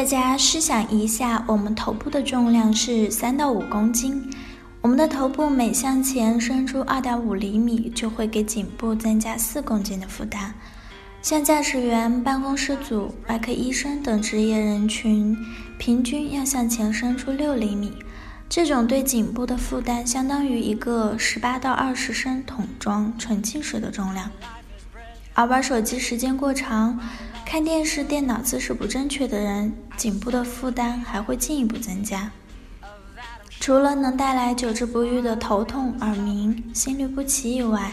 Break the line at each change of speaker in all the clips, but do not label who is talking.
大家试想一下，我们头部的重量是三到五公斤，我们的头部每向前伸出二点五厘米，就会给颈部增加四公斤的负担。像驾驶员、办公室组、外科医生等职业人群，平均要向前伸出六厘米，这种对颈部的负担相当于一个十八到二十升桶装纯净水的重量。而玩手机时间过长。看电视、电脑姿势不正确的人，颈部的负担还会进一步增加。除了能带来久治不愈的头痛、耳鸣、心律不齐以外，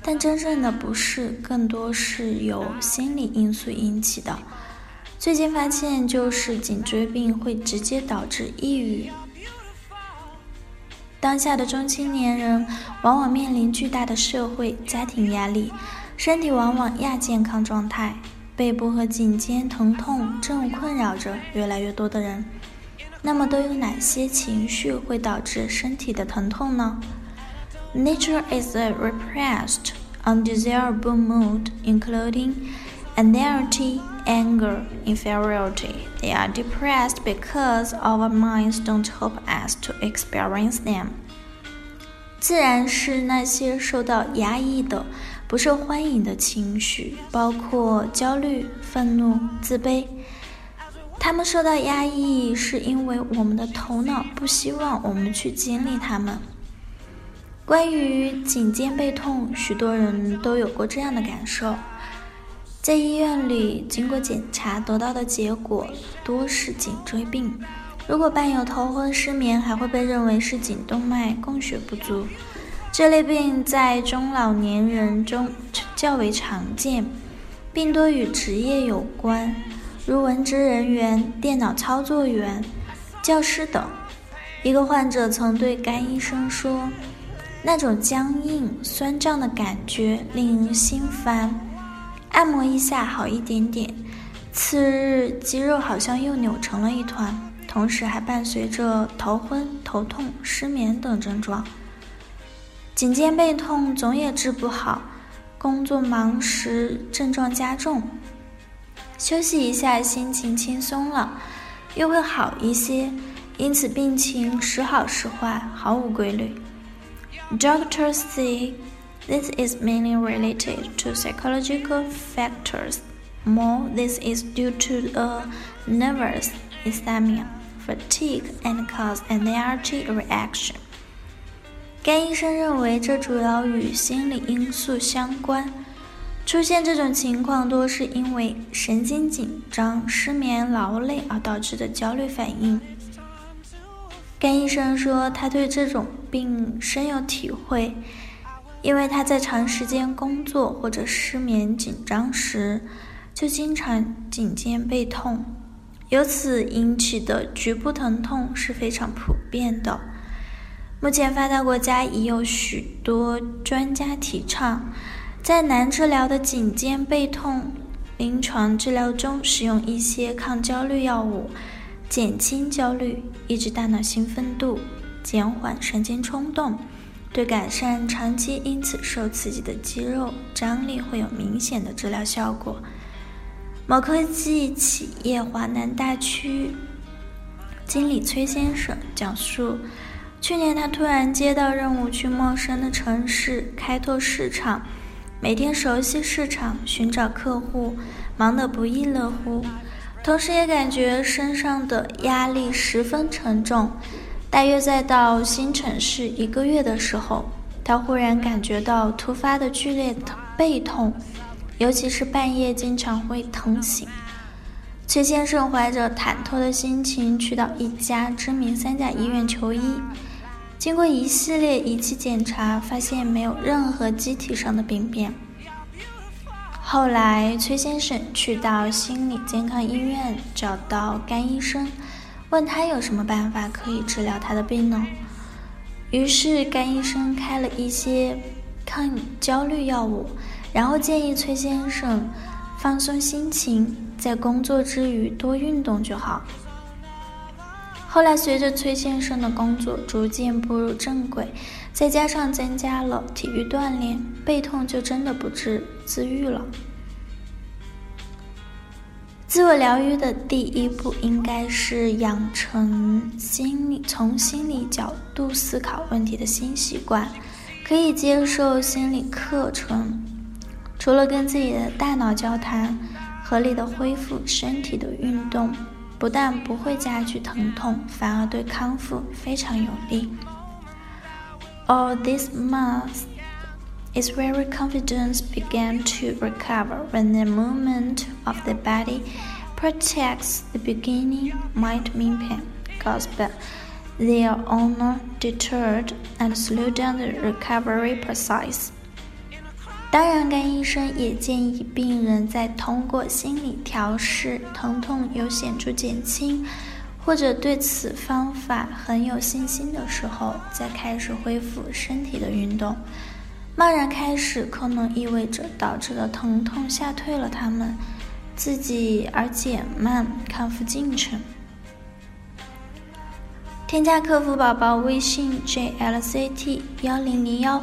但真正的不适更多是由心理因素引起的。最近发现，就是颈椎病会直接导致抑郁。当下的中青年人往往面临巨大的社会、家庭压力，身体往往亚健康状态。背部和颈肩疼痛正困扰着越来越多的人。那么，都有哪些情绪会导致身体的疼痛呢？Nature is a repressed, undesirable mood, including anxiety, anger, inferiority. They are depressed because our minds don't help us to experience them. 自然是那些受到压抑的。 不受欢迎的情绪包括焦虑、愤怒、自卑。他们受到压抑，是因为我们的头脑不希望我们去经历他们。关于颈肩背痛，许多人都有过这样的感受：在医院里经过检查得到的结果多是颈椎病。如果伴有头昏、失眠，还会被认为是颈动脉供血不足。这类病在中老年人中较为常见，病多与职业有关，如文职人员、电脑操作员、教师等。一个患者曾对该医生说：“那种僵硬、酸胀的感觉令人心烦，按摩一下好一点点。次日肌肉好像又扭成了一团，同时还伴随着头昏、头痛、失眠等症状。”颈肩背痛总也治不好，工作忙时症状加重，休息一下心情轻松了，又会好一些，因此病情时好时坏，毫无规律。Doctors say this is mainly related to psychological factors. More, this is due to a nervous insomnia, fatigue, and cause anxiety reaction. 该医生认为，这主要与心理因素相关。出现这种情况多是因为神经紧张、失眠、劳累而导致的焦虑反应。该医生说，他对这种病深有体会，因为他在长时间工作或者失眠紧张时，就经常颈肩背痛，由此引起的局部疼痛是非常普遍的。目前，发达国家已有许多专家提倡，在难治疗的颈肩背痛临床治疗中，使用一些抗焦虑药物，减轻焦虑，抑制大脑兴奋度，减缓神经冲动，对改善长期因此受刺激的肌肉张力会有明显的治疗效果。某科技企业华南大区经理崔先生讲述。去年，他突然接到任务，去陌生的城市开拓市场，每天熟悉市场，寻找客户，忙得不亦乐乎，同时也感觉身上的压力十分沉重。大约在到新城市一个月的时候，他忽然感觉到突发的剧烈背痛，尤其是半夜经常会疼醒。崔先生怀着忐忑的心情去到一家知名三甲医院求医。经过一系列仪器检查，发现没有任何机体上的病变。后来，崔先生去到心理健康医院，找到甘医生，问他有什么办法可以治疗他的病呢？于是甘医生开了一些抗焦虑药物，然后建议崔先生放松心情，在工作之余多运动就好。后来随着崔先生的工作逐渐步入正轨，再加上增加了体育锻炼，背痛就真的不治自愈了。自我疗愈的第一步应该是养成心理从心理角度思考问题的新习惯，可以接受心理课程。除了跟自己的大脑交谈，合理的恢复身体的运动，不但不会加剧疼痛，反而对康复非常有利。All this must. Its very confidence began to recover when the movement of the body protects the beginning might mean pain caused by their owner deterred and slow down the recovery process. 当然，该医生也建议病人在通过心理调试疼痛有显著减轻，或者对此方法很有信心的时候，再开始恢复身体的运动。贸然开始可能意味着导致的疼痛吓退了他们自己，而减慢康复进程。添加客服宝宝微信 jlct 幺零零幺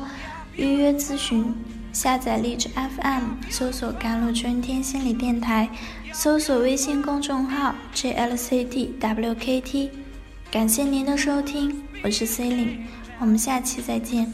预约咨询，下载荔枝 FM，搜索“甘露春天心理电台”，搜索微信公众号 “jlcdwkt”。感谢您的收听，我是 C e l i n e 我们下期再见。